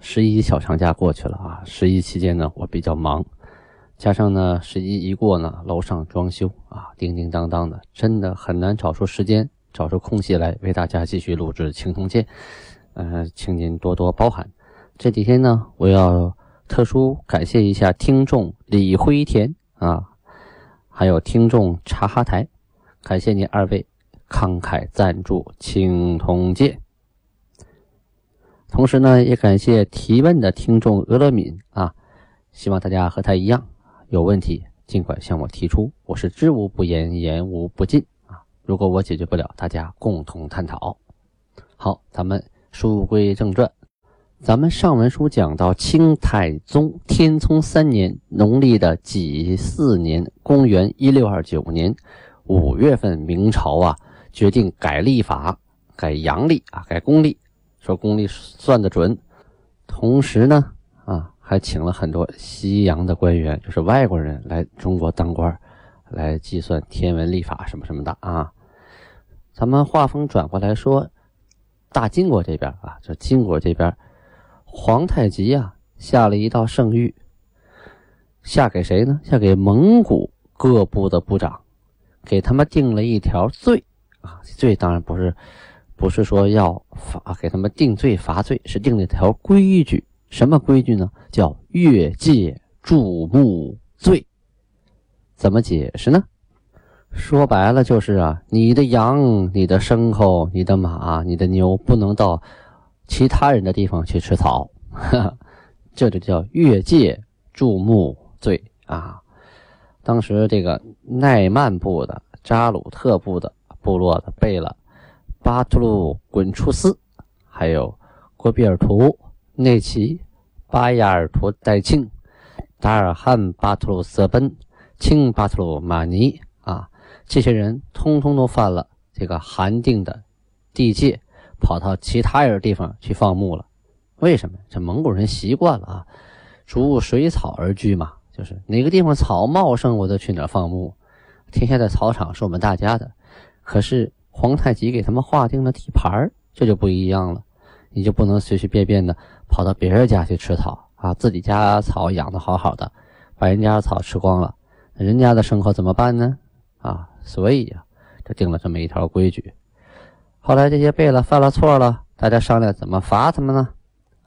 十一小长假过去了啊，十一期间呢，我比较忙，加上呢，十一一过呢，楼上装修啊，叮叮当当的，真的很难找出时间，找出空隙来为大家继续录制《青铜剑》，呃，请您多多包涵。这几天呢，我要特殊感谢一下听众李辉田啊，还有听众茶哈台，感谢您二位慷慨赞助《青铜剑》。同时呢，也感谢提问的听众俄勒敏啊，希望大家和他一样，有问题尽管向我提出，我是知无不言，言无不尽啊。如果我解决不了，大家共同探讨。好，咱们书归正传，咱们上文书讲到清太宗天聪三年农历的己巳年，公元一六二九年五月份，明朝啊决定改历法，改阳历啊，改公历。说功力算得准，同时呢，啊，还请了很多西洋的官员，就是外国人来中国当官，来计算天文历法什么什么的啊。咱们话锋转过来说，大金国这边啊，就金国这边，皇太极啊下了一道圣谕，下给谁呢？下给蒙古各部的部长，给他们定了一条罪啊，罪当然不是。不是说要罚给他们定罪罚罪，是定了一条规矩。什么规矩呢？叫越界注目罪。怎么解释呢？说白了就是啊，你的羊、你的牲口、你的马、你的牛不能到其他人的地方去吃草，这就叫越界注目罪啊。当时这个奈曼部的、扎鲁特部的部落的背了。巴图鲁滚出斯，还有郭比尔图内奇、巴亚尔图代庆、达尔汉巴图鲁瑟奔、庆巴图鲁马尼啊，这些人通通都犯了这个韩定的地界，跑到其他人地方去放牧了。为什么？这蒙古人习惯了啊，逐水草而居嘛，就是哪个地方草茂盛，我就去哪放牧。天下的草场是我们大家的，可是。皇太极给他们划定了地盘这就不一样了。你就不能随随便便的跑到别人家去吃草啊！自己家草养的好好的，把人家的草吃光了，人家的牲口怎么办呢？啊，所以呀，就定了这么一条规矩。后来这些贝勒犯了错了，大家商量怎么罚他们呢？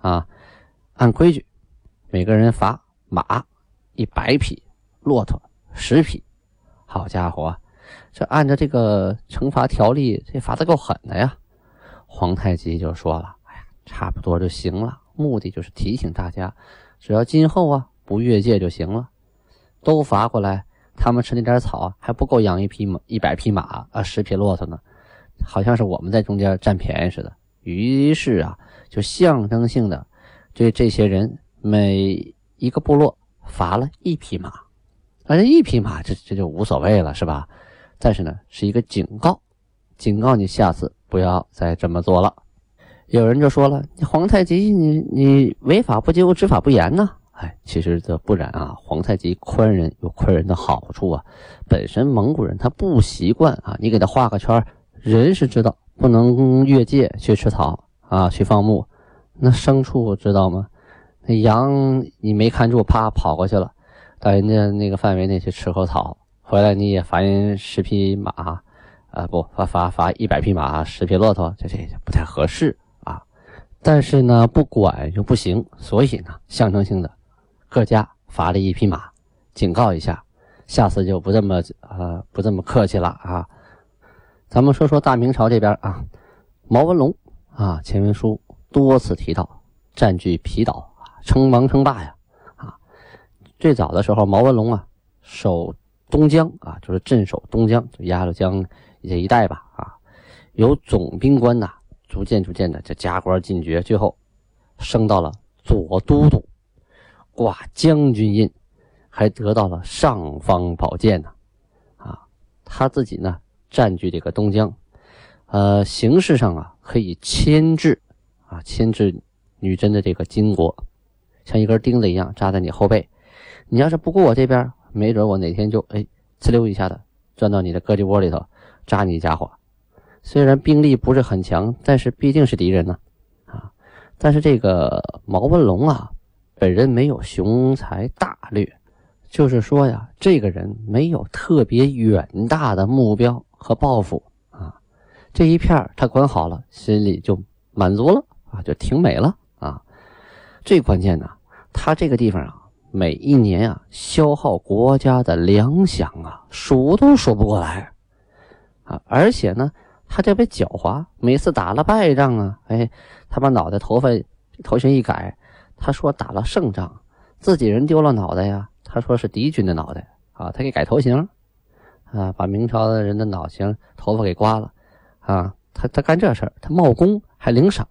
啊，按规矩，每个人罚马一百匹，骆驼十匹。好家伙！这按照这个惩罚条例，这罚的够狠的呀！皇太极就说了：“哎呀，差不多就行了。目的就是提醒大家，只要今后啊不越界就行了。都罚过来，他们吃那点草还不够养一匹马、一百匹马啊、十匹骆驼呢，好像是我们在中间占便宜似的。于是啊，就象征性的对这些人每一个部落罚了一匹马。反正一匹马，这这就无所谓了，是吧？”但是呢，是一个警告，警告你下次不要再这么做了。有人就说了：“你皇太极，你你违法不究，执法不严呢？”哎，其实这不然啊。皇太极宽仁有宽仁的好处啊。本身蒙古人他不习惯啊，你给他画个圈，人是知道不能越界去吃草啊，去放牧。那牲畜知道吗？那羊你没看住，啪跑过去了，到人家那个范围内去吃口草。回来你也罚人十匹马，啊不罚罚罚一百匹马，十匹骆驼，这这不太合适啊。但是呢，不管又不行，所以呢，象征性的各家罚了一匹马，警告一下，下次就不这么啊不这么客气了啊。咱们说说大明朝这边啊，毛文龙啊，前文书多次提到占据皮岛，称王称霸呀啊。最早的时候，毛文龙啊守。东江啊，就是镇守东江，就鸭绿江这一带吧啊，由总兵官呐，逐渐逐渐的就加官进爵，最后升到了左都督。挂将军印，还得到了尚方宝剑呢。啊，他自己呢占据这个东江，呃，形式上啊可以牵制啊牵制女真的这个金国，像一根钉子一样扎在你后背。你要是不过我这边，没准我哪天就哎呲溜一下子钻到你的胳肢窝里头扎你一家伙。虽然兵力不是很强，但是毕竟是敌人呢。啊，但是这个毛文龙啊。本人没有雄才大略，就是说呀，这个人没有特别远大的目标和抱负啊。这一片他管好了，心里就满足了啊，就挺美了啊。最关键的，他这个地方啊，每一年啊，消耗国家的粮饷啊，数都数不过来啊。而且呢，他这边狡猾，每次打了败仗啊，哎，他把脑袋头发头型一改。他说打了胜仗，自己人丢了脑袋呀。他说是敌军的脑袋啊，他给改头型，啊，把明朝的人的脑型头发给刮了，啊，他他干这事儿，他冒功还领赏。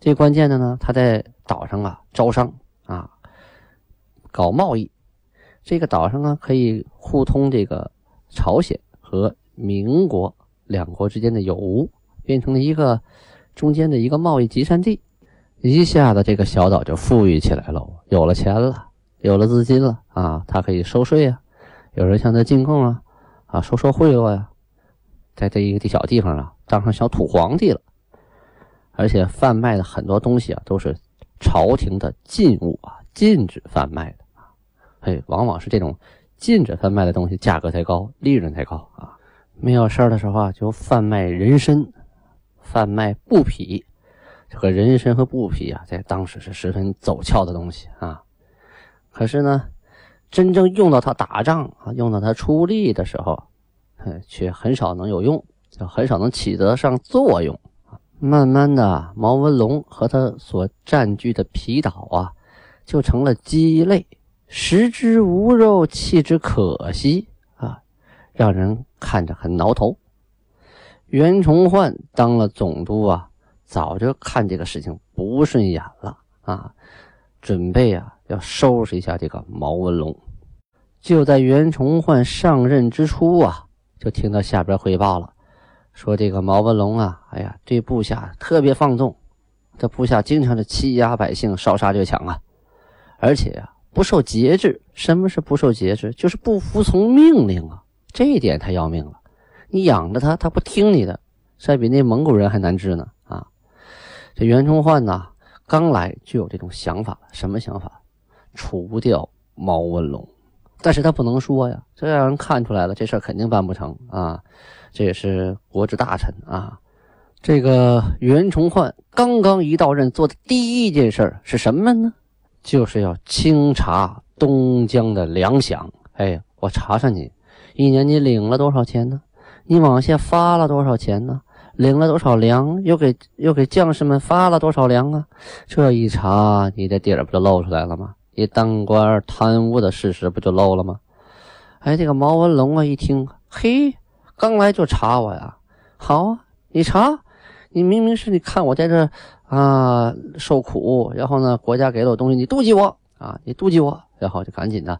最关键的呢，他在岛上啊招商啊，搞贸易。这个岛上啊可以互通这个朝鲜和民国两国之间的有无，变成了一个中间的一个贸易集散地。一下子，这个小岛就富裕起来了，有了钱了，有了资金了啊，他可以收税啊，有人向他进贡啊，啊，收收贿赂呀，在这一个小地方啊，当上小土皇帝了，而且贩卖的很多东西啊，都是朝廷的禁物啊，禁止贩卖的嘿，往往是这种禁止贩卖的东西，价格才高，利润才高啊。没有事的时候啊，就贩卖人参，贩卖布匹。这个人参和布匹啊，在当时是十分走俏的东西啊。可是呢，真正用到它打仗啊，用到它出力的时候，却很少能有用，就很少能起得上作用。慢慢的，毛文龙和他所占据的皮岛啊，就成了鸡肋，食之无肉，弃之可惜啊，让人看着很挠头。袁崇焕当了总督啊。早就看这个事情不顺眼了啊，准备啊要收拾一下这个毛文龙。就在袁崇焕上任之初啊，就听到下边汇报了，说这个毛文龙啊，哎呀，对部下特别放纵，这部下经常是欺压百姓，烧杀掠抢啊，而且呀不受节制。什么是不受节制？就是不服从命令啊，这一点太要命了。你养着他，他不听你的，这比那蒙古人还难治呢啊。这袁崇焕呐，刚来就有这种想法。什么想法？除掉毛文龙。但是他不能说呀，这让人看出来了，这事儿肯定办不成啊。这也是国之大臣啊。这个袁崇焕刚刚一到任，做的第一件事是什么呢？就是要清查东江的粮饷。哎，我查查你，一年你领了多少钱呢？你往下发了多少钱呢？领了多少粮，又给又给将士们发了多少粮啊？这一查，你的底儿不就露出来了吗？你当官贪污的事实不就露了吗？哎，这个毛文龙啊，一听，嘿，刚来就查我呀？好啊，你查，你明明是你看我在这啊受苦，然后呢，国家给了我东西，你妒忌我啊？你妒忌我，然后就赶紧的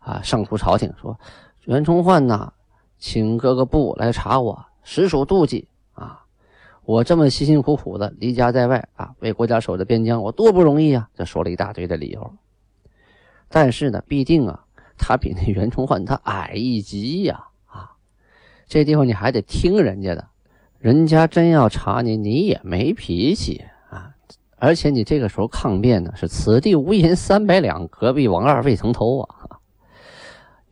啊上书朝廷说，袁崇焕呐，请各个部来查我，实属妒忌。啊，我这么辛辛苦苦的离家在外啊，为国家守着边疆，我多不容易啊！这说了一大堆的理由。但是呢，毕竟啊，他比那袁崇焕他矮一级呀！啊，这地方你还得听人家的，人家真要查你，你也没脾气！而且你这个时候抗辩呢，是此地无银三百两，隔壁王二未曾偷啊！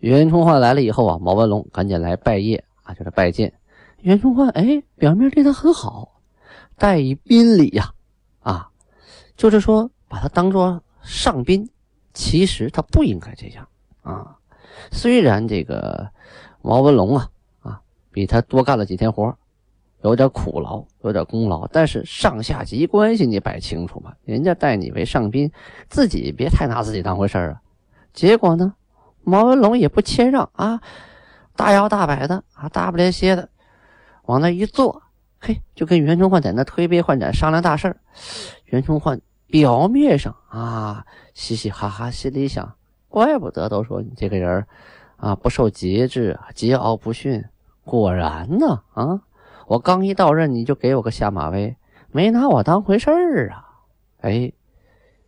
袁崇焕来了以后啊，毛文龙赶紧来拜谒啊，就是拜见。袁崇焕哎，表面对他很好，待以宾礼呀，啊，就是说把他当做上宾，其实他不应该这样啊。虽然这个毛文龙啊啊比他多干了几天活，有点苦劳，有点功劳，但是上下级关系你摆清楚嘛，人家待你为上宾，自己别太拿自己当回事儿啊。结果呢，毛文龙也不谦让啊，大摇大摆的啊，大不列歇的。往那一坐，嘿，就跟袁崇焕在那推杯换盏商量大事儿。袁崇焕表面上啊嘻嘻哈哈，心里想，怪不得都说你这个人啊不受节制，桀骜不驯。果然呢，啊，我刚一到任，你就给我个下马威，没拿我当回事儿啊！哎，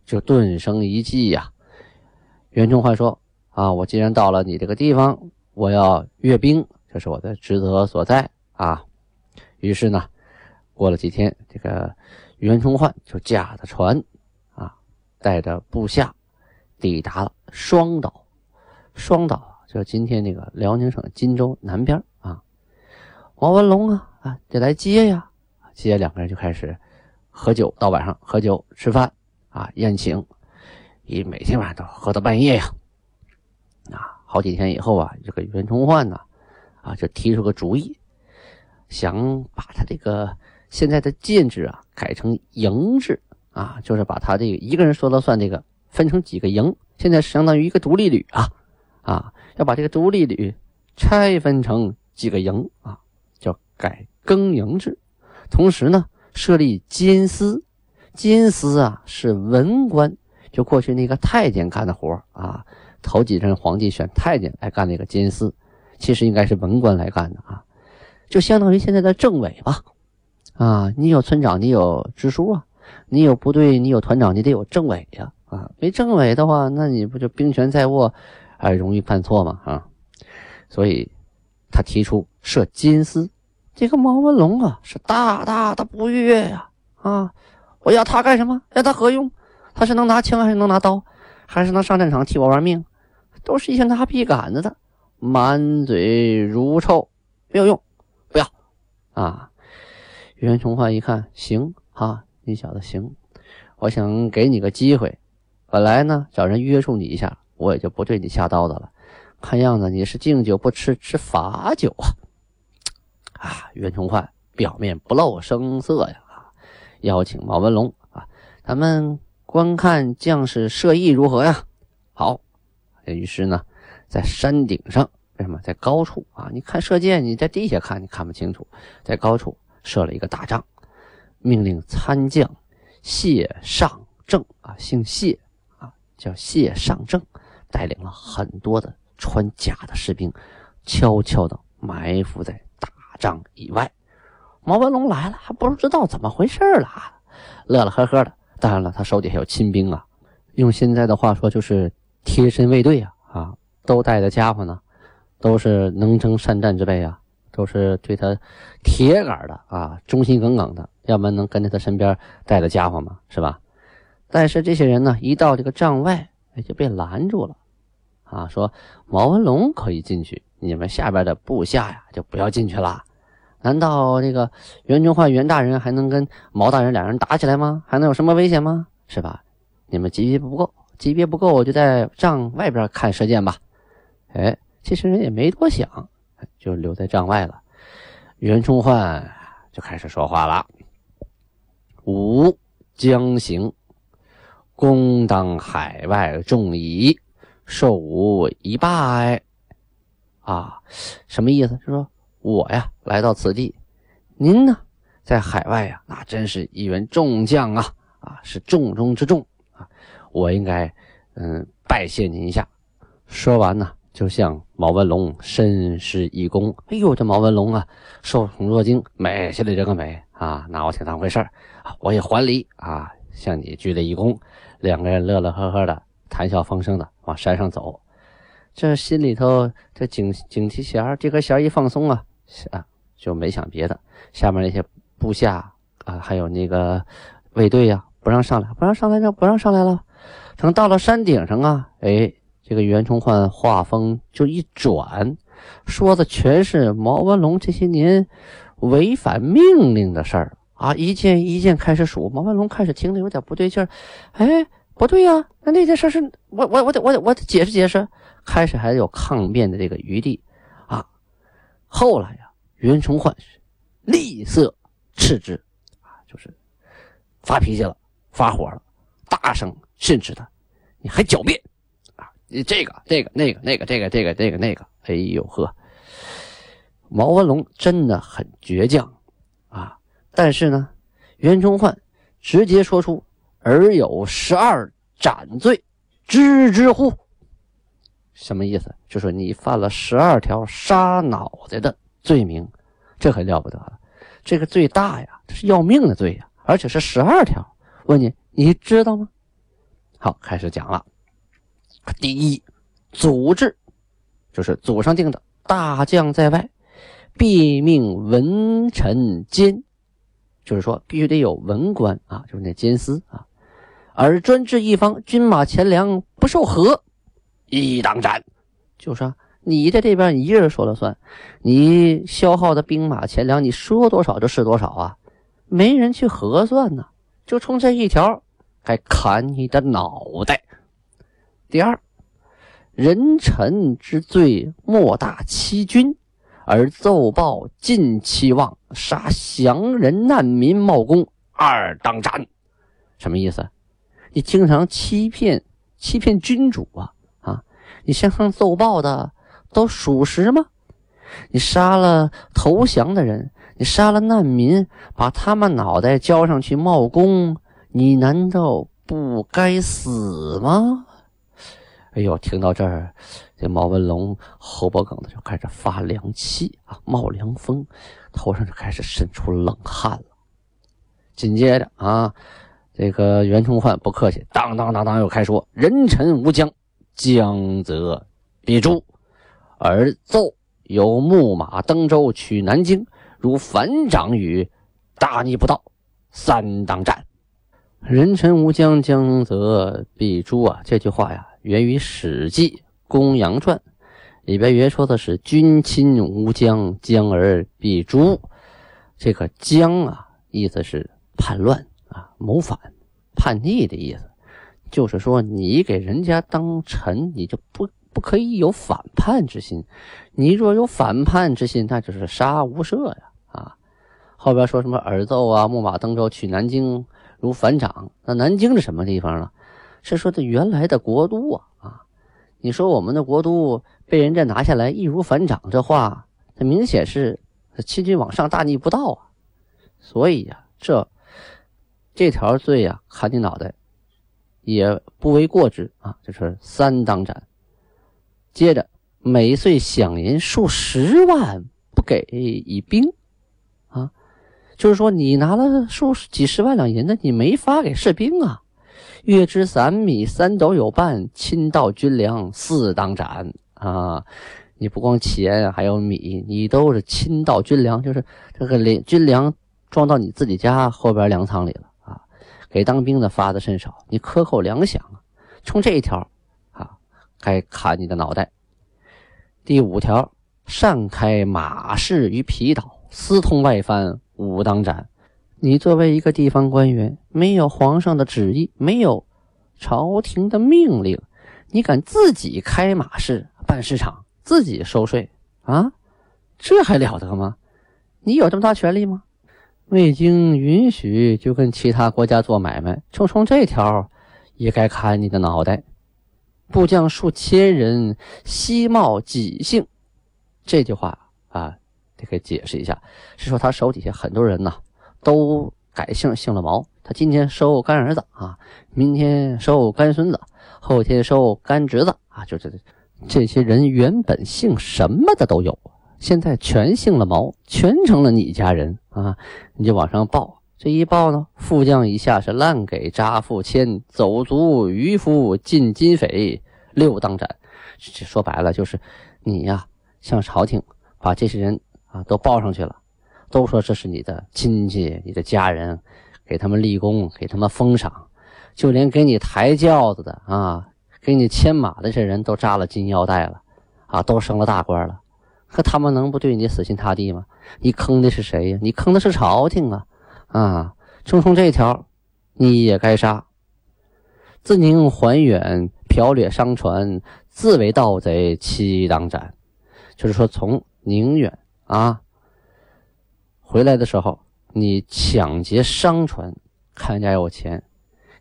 就顿生一计呀。袁崇焕说：“啊，我既然到了你这个地方，我要阅兵，这是我的职责所在啊。”于是呢，过了几天，这个袁崇焕就驾着船，啊，带着部下，抵达了双岛。双岛就是今天那个辽宁省金州南边啊。王文龙啊啊，得来接呀，接两个人就开始喝酒，到晚上喝酒吃饭啊，宴请，一每天晚上都喝到半夜呀。啊，好几天以后啊，这个袁崇焕呢，啊，就提出个主意，想把他这个现在的建制啊改成营制啊，就是把他这个一个人说了算，这个分成几个营，现在相当于一个独立旅啊啊，要把这个独立旅拆分成几个营啊。叫改更营制，同时呢，设立监司。监司啊，是文官，就过去那个太监干的活啊。头几任皇帝选太监来干那个监司，其实应该是文官来干的啊，就相当于现在的政委吧。啊，你有村长，你有支书啊，你有部队，你有团长，你得有政委呀。啊，没政委的话，那你不就兵权在握，还容易犯错吗？啊，所以他提出设监司。这个毛文龙啊，是大大的不悦呀！啊，我要他干什么？要他何用？他是能拿枪还是能拿刀，还是能上战场替我玩命？都是一些拿笔杆子的，满嘴如臭，没有用，不要！啊！袁崇焕一看，行啊，你小子行，我想给你个机会。本来呢，找人约束你一下，我也就不对你下刀子了。看样子你是敬酒不吃吃罚酒啊！啊，袁崇焕表面不露声色呀，啊，邀请毛文龙啊，咱们观看将士射艺如何呀？好，于是呢，在山顶上，为什么在高处啊？你看射箭，你在地下看你看不清楚，在高处设了一个大帐，命令参将谢尚正啊，姓谢啊，叫谢尚正，带领了很多的穿甲的士兵，悄悄的埋伏在。帐以外，毛文龙来了，还不知道怎么回事了，乐乐呵呵的。当然了，他手底下有亲兵啊，用现在的话说就是贴身卫队啊，啊，都带的家伙呢，都是能征善战之辈啊，都是对他铁杆的啊，忠心耿耿的，要不然能跟在他身边带的家伙嘛，是吧？但是这些人呢，一到这个帐外，哎，就被拦住了，啊，说毛文龙可以进去，你们下边的部下呀，就不要进去了。难道这个袁崇焕袁大人还能跟毛大人两人打起来吗？还能有什么危险吗？是吧？你们级别不够，级别不够，我就在帐外边看射箭吧。哎，其实人也没多想，就留在帐外了。袁崇焕就开始说话了：“吾将行，公当海外众矣，受吾一拜。”啊，什么意思？是说。我呀，来到此地，您呢，在海外呀，那真是一员众将啊，啊，是重中之重啊，我应该，嗯，拜谢您一下。说完呢，就向毛文龙深施一躬。哎呦，这毛文龙啊，受宠若惊，美心里这个美啊，拿我挺当回事儿，我也还礼啊，向你鞠了一躬。两个人乐乐呵呵的，谈笑风生的往山上走，这心里头这警警惕弦这根弦一放松啊。啊，就没想别的，下面那些部下啊，还有那个卫队呀，不让上来，不让上来，就不让上来了。等到了山顶上啊，哎，这个袁崇焕话锋就一转，说的全是毛文龙这些年违反命令的事儿啊，一件一件开始数。毛文龙开始听得有点不对劲儿，哎，不对呀，那那件事是我我我得我得我得解释解释，开始还有抗辩的这个余地。后来呀，袁崇焕是厉色斥之，啊，就是发脾气了，发火了，大声训斥他：“你还狡辩啊！你这个、这个、那个、那个、这个、这个、这个、那个……哎呦呵！”毛文龙真的很倔强啊，但是呢，袁崇焕直接说出：“尔有十二斩罪，知之乎？什么意思？就说你犯了十二条杀脑袋的罪名，这可了不得了。这个罪大呀，这是要命的罪呀，而且是十二条。问你，你知道吗？好，开始讲了。第一，祖制，就是祖上定的，大将在外，必命文臣监，就是说必须得有文官啊，就是那监司啊，而专制一方，军马钱粮不受和。一当斩，就是你在这边，你一人说了算，你消耗的兵马钱粮，你说多少就是多少啊，没人去核算呢，就冲这一条，该砍你的脑袋。第二，人臣之罪莫大欺君，而奏报尽期望，杀降人难民冒功，二当斩。什么意思？你经常欺骗欺骗君主啊！你向上奏报的都属实吗？你杀了投降的人，你杀了难民，把他们脑袋交上去冒功，你难道不该死吗？哎呦，听到这儿，这毛文龙喉脖梗子就开始发凉气啊，冒凉风，头上就开始渗出冷汗了。紧接着啊，这个袁崇焕不客气，当当当当又开说：“人臣无疆。”江则必诛，而奏有木马登舟取南京，如反掌与大逆不道，三当斩。人臣无疆，江则必诛啊！这句话呀，源于《史记·公羊传》里边原说的是“君亲无疆，疆而必诛”。这个“疆”啊，意思是叛乱啊、谋反、叛逆的意思。就是说，你给人家当臣，你就不不可以有反叛之心。你若有反叛之心，那就是杀无赦呀！啊，后边说什么耳奏啊，木马登舟取南京，如反掌。那南京是什么地方呢？是说的原来的国都啊！啊，你说我们的国都被人家拿下来，易如反掌，这话，这明显是欺君罔上，大逆不道啊！所以呀，这这条罪呀，砍你脑袋。也不为过之啊！就是三当斩。接着，每岁饷银数十万不给以兵啊，就是说你拿了数几十万两银子，你没发给士兵啊。月支散米三斗有半，亲到军粮四当斩啊！你不光钱还有米，你都是亲到军粮，就是这个粮军粮装到你自己家后边粮仓里了。给当兵的发的甚少，你克扣粮饷！冲这一条，啊，该砍你的脑袋。第五条，擅开马市于皮岛，私通外藩，武当斩。你作为一个地方官员，没有皇上的旨意，没有朝廷的命令，你敢自己开马市、办市场，自己收税啊？这还了得吗？你有这么大权力吗？未经允许就跟其他国家做买卖，就冲这条也该砍你的脑袋。部将数千人，悉冒己姓。这句话啊，得给解释一下，是说他手底下很多人呐，都改姓，姓了毛。他今天收干儿子啊，明天收干孙子，后天收干侄子啊，就这这些人原本姓什么的都有。现在全姓了毛，全成了你家人啊！你就往上报，这一报呢，副将以下是滥给扎付签，走卒渔夫进金匪，六当斩。这说白了就是你呀，向朝廷把这些人啊都报上去了，都说这是你的亲戚、你的家人，给他们立功，给他们封赏，就连给你抬轿子的啊，给你牵马的这些人都扎了金腰带了啊，都升了大官了。可他们能不对你死心塌地吗？你坑的是谁呀？你坑的是朝廷啊！啊，正冲这条，你也该杀。自宁还远，剽掠商船，自为盗贼，七当斩。就是说，从宁远啊回来的时候，你抢劫商船，看人家有钱，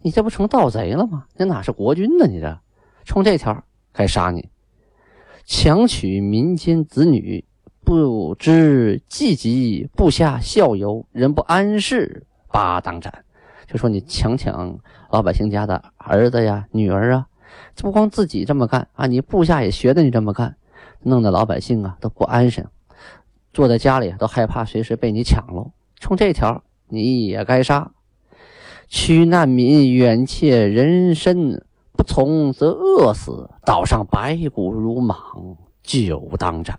你这不成盗贼了吗？那哪是国君呢？你这冲这条，该杀你。强取民间子女，不知济急，部下校友，人不安适，八当斩。就说你强抢老百姓家的儿子呀、女儿啊，这不光自己这么干啊，你部下也学着你这么干，弄得老百姓啊都不安生，坐在家里都害怕随时被你抢喽。冲这条，你也该杀。驱难民远窃人身，不从则饿死。岛上白骨如莽，就当斩。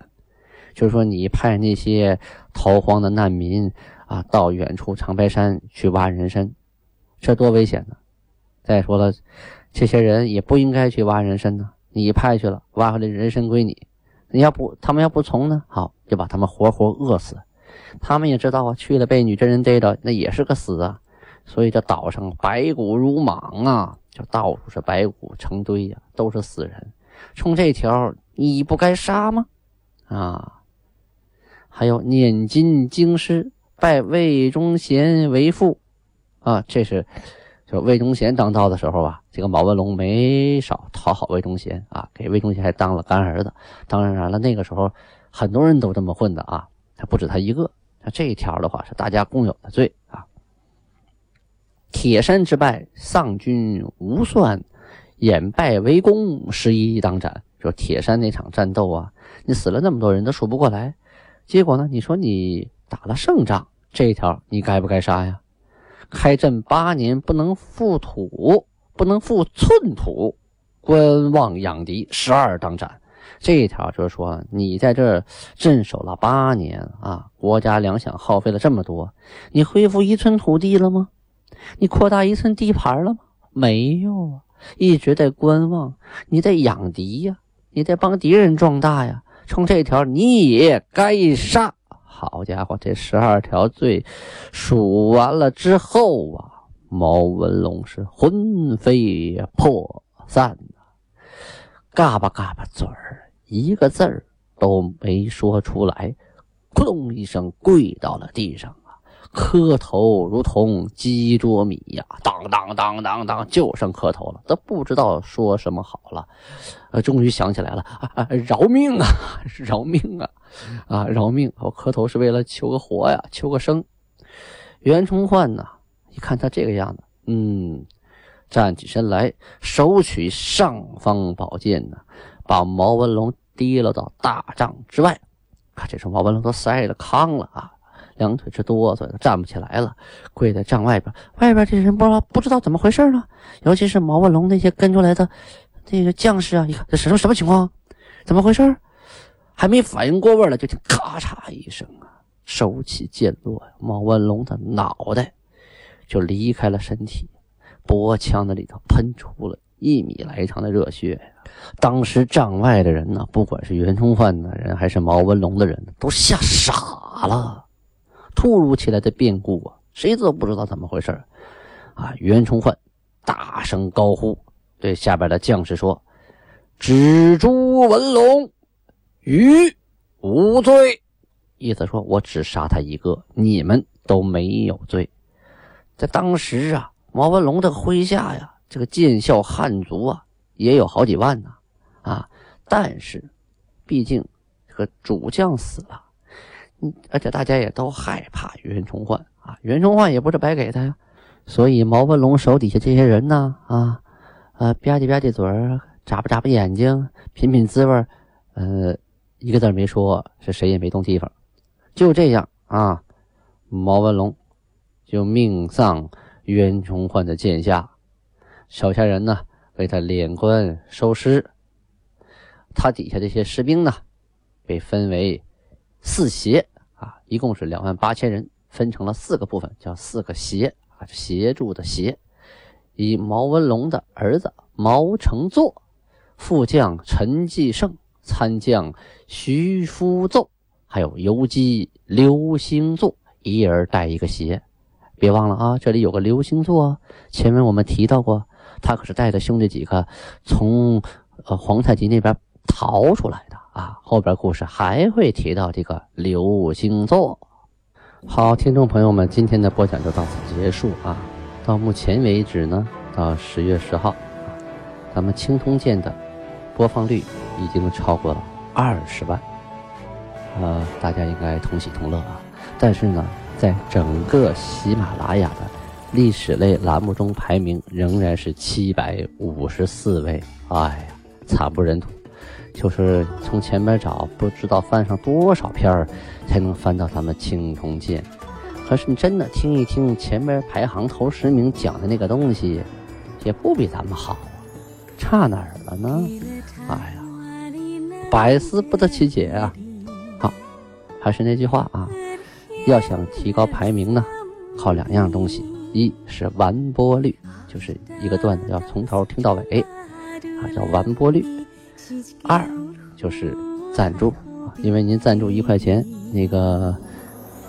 就是说，你派那些逃荒的难民啊，到远处长白山去挖人参，这多危险呢！再说了，这些人也不应该去挖人参呢。你派去了，挖回来人参归你。你要不他们要不从呢？好，就把他们活活饿死。他们也知道啊，去了被女真人逮着，那也是个死啊。所以这岛上白骨如莽啊，就到处是白骨成堆呀，都是死人。冲这条，你不该杀吗？啊！还有念金京师，拜魏忠贤为父，啊，这是就魏忠贤当道的时候啊，这个毛文龙没少讨好魏忠贤啊，给魏忠贤还当了干儿子。当然了，那个时候很多人都这么混的啊，他不止他一个。那这一条的话是大家共有的罪啊。铁山之败，丧军无算，掩败为功，十一当斩。说铁山那场战斗啊，你死了那么多人都数不过来。结果呢？你说你打了胜仗，这一条你该不该杀呀？开镇八年不能复土，不能复寸土，观望养敌，十二当斩。这一条就是说，你在这镇守了八年啊，国家粮饷耗费了这么多，你恢复一寸土地了吗？你扩大一寸地盘了吗？没有啊，一直在观望，你在养敌呀，你在帮敌人壮大呀。冲这条你也该杀！好家伙，这十二条罪数完了之后啊，毛文龙是魂飞魄散呐嘎巴嘎巴嘴儿，一个字儿都没说出来，咕咚一声跪到了地上。磕头如同鸡啄米呀，当当当当当，就剩磕头了，都不知道说什么好了。呃，终于想起来了，啊，饶命啊，饶命啊，啊，饶命！我磕头是为了求个活呀，求个生。袁崇焕呢，一看他这个样子，嗯，站起身来，手取尚方宝剑呢，把毛文龙提了到大帐之外。看，这时候毛文龙都塞了糠了啊。两腿直哆嗦，站不起来了，跪在帐外边。外边这人不知道不知道怎么回事呢，尤其是毛文龙那些跟出来的这个将士啊，一看这什么什么情况？怎么回事？还没反应过味来，就听咔嚓一声啊，手起剑落，毛文龙的脑袋就离开了身体，脖腔子里头喷出了一米来长的热血！当时帐外的人呢，不管是袁崇焕的人还是毛文龙的人，都吓傻了。突如其来的变故啊，谁都不知道怎么回事啊！袁崇焕大声高呼，对下边的将士说：“只诛文龙，余无罪。”意思说我只杀他一个，你们都没有罪。在当时啊，毛文龙的麾下呀，这个剑校汉族啊，也有好几万呢啊！但是，毕竟这个主将死了。嗯，而且大家也都害怕袁崇焕啊，袁崇焕也不是白给他呀，所以毛文龙手底下这些人呢，啊，呃，吧唧吧唧嘴，眨巴眨巴眼睛，品品滋味呃，一个字没说，是谁也没动地方，就这样啊，毛文龙就命丧袁崇焕的剑下，手下人呢为他敛棺收尸，他底下这些士兵呢被分为。四协啊，一共是两万八千人，分成了四个部分，叫四个协啊，协助的协。以毛文龙的儿子毛承作、副将陈继胜、参将徐福奏，还有游击刘兴作，一人带一个协。别忘了啊，这里有个刘兴作，前面我们提到过，他可是带着兄弟几个从呃皇太极那边逃出来的。啊，后边故事还会提到这个刘星座。好，听众朋友们，今天的播讲就到此结束啊。到目前为止呢，到十月十号，咱们青铜剑的播放率已经超过了二十万，呃，大家应该同喜同乐啊。但是呢，在整个喜马拉雅的历史类栏目中排名仍然是七百五十四位。哎呀，惨不忍睹！就是从前边找，不知道翻上多少篇儿，才能翻到咱们青铜剑。可是你真的听一听前面排行头十名讲的那个东西，也不比咱们好啊，差哪儿了呢？哎呀，百思不得其解啊！好，还是那句话啊，要想提高排名呢，靠两样东西：一是完播率，就是一个段子要从头听到尾，啊叫完播率；二就是赞助，因为您赞助一块钱，那个。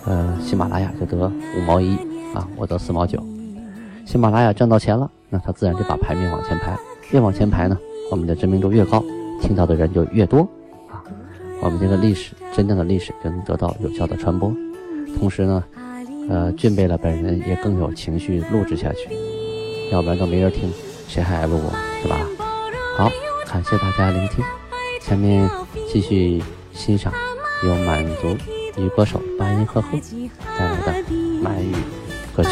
呃，喜马拉雅就得五毛一啊，我得四毛九。喜马拉雅挣到钱了，那它自然就把排名往前排，越往前排呢，我们的知名度越高，听到的人就越多啊。我们这个历史，真正的历史就能得到有效的传播。同时呢，呃，俊贝勒本人也更有情绪录制下去，要不然都没人听，谁还爱录啊？是吧？好，感谢大家聆听，下面继续欣赏由满族。女歌手白银赫赫带来的满语歌曲。